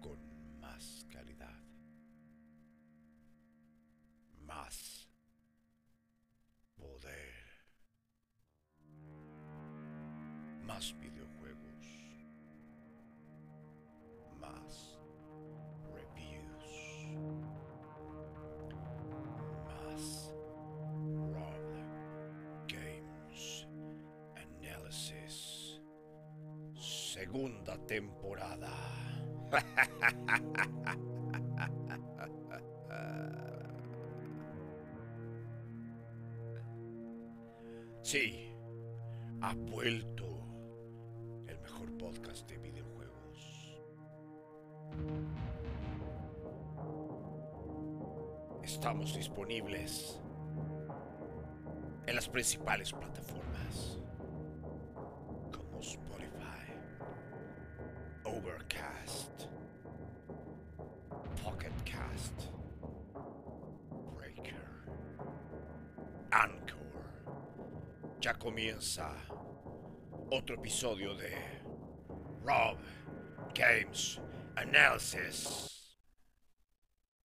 con más calidad, Más poder. Más videojuegos. Más reviews. Más games analysis segunda temporada. Sí, ha vuelto el mejor podcast de videojuegos. Estamos disponibles en las principales plataformas Overcast, Pocket Cast, Breaker, Anchor. Ya comienza otro episodio de Rob Games Analysis.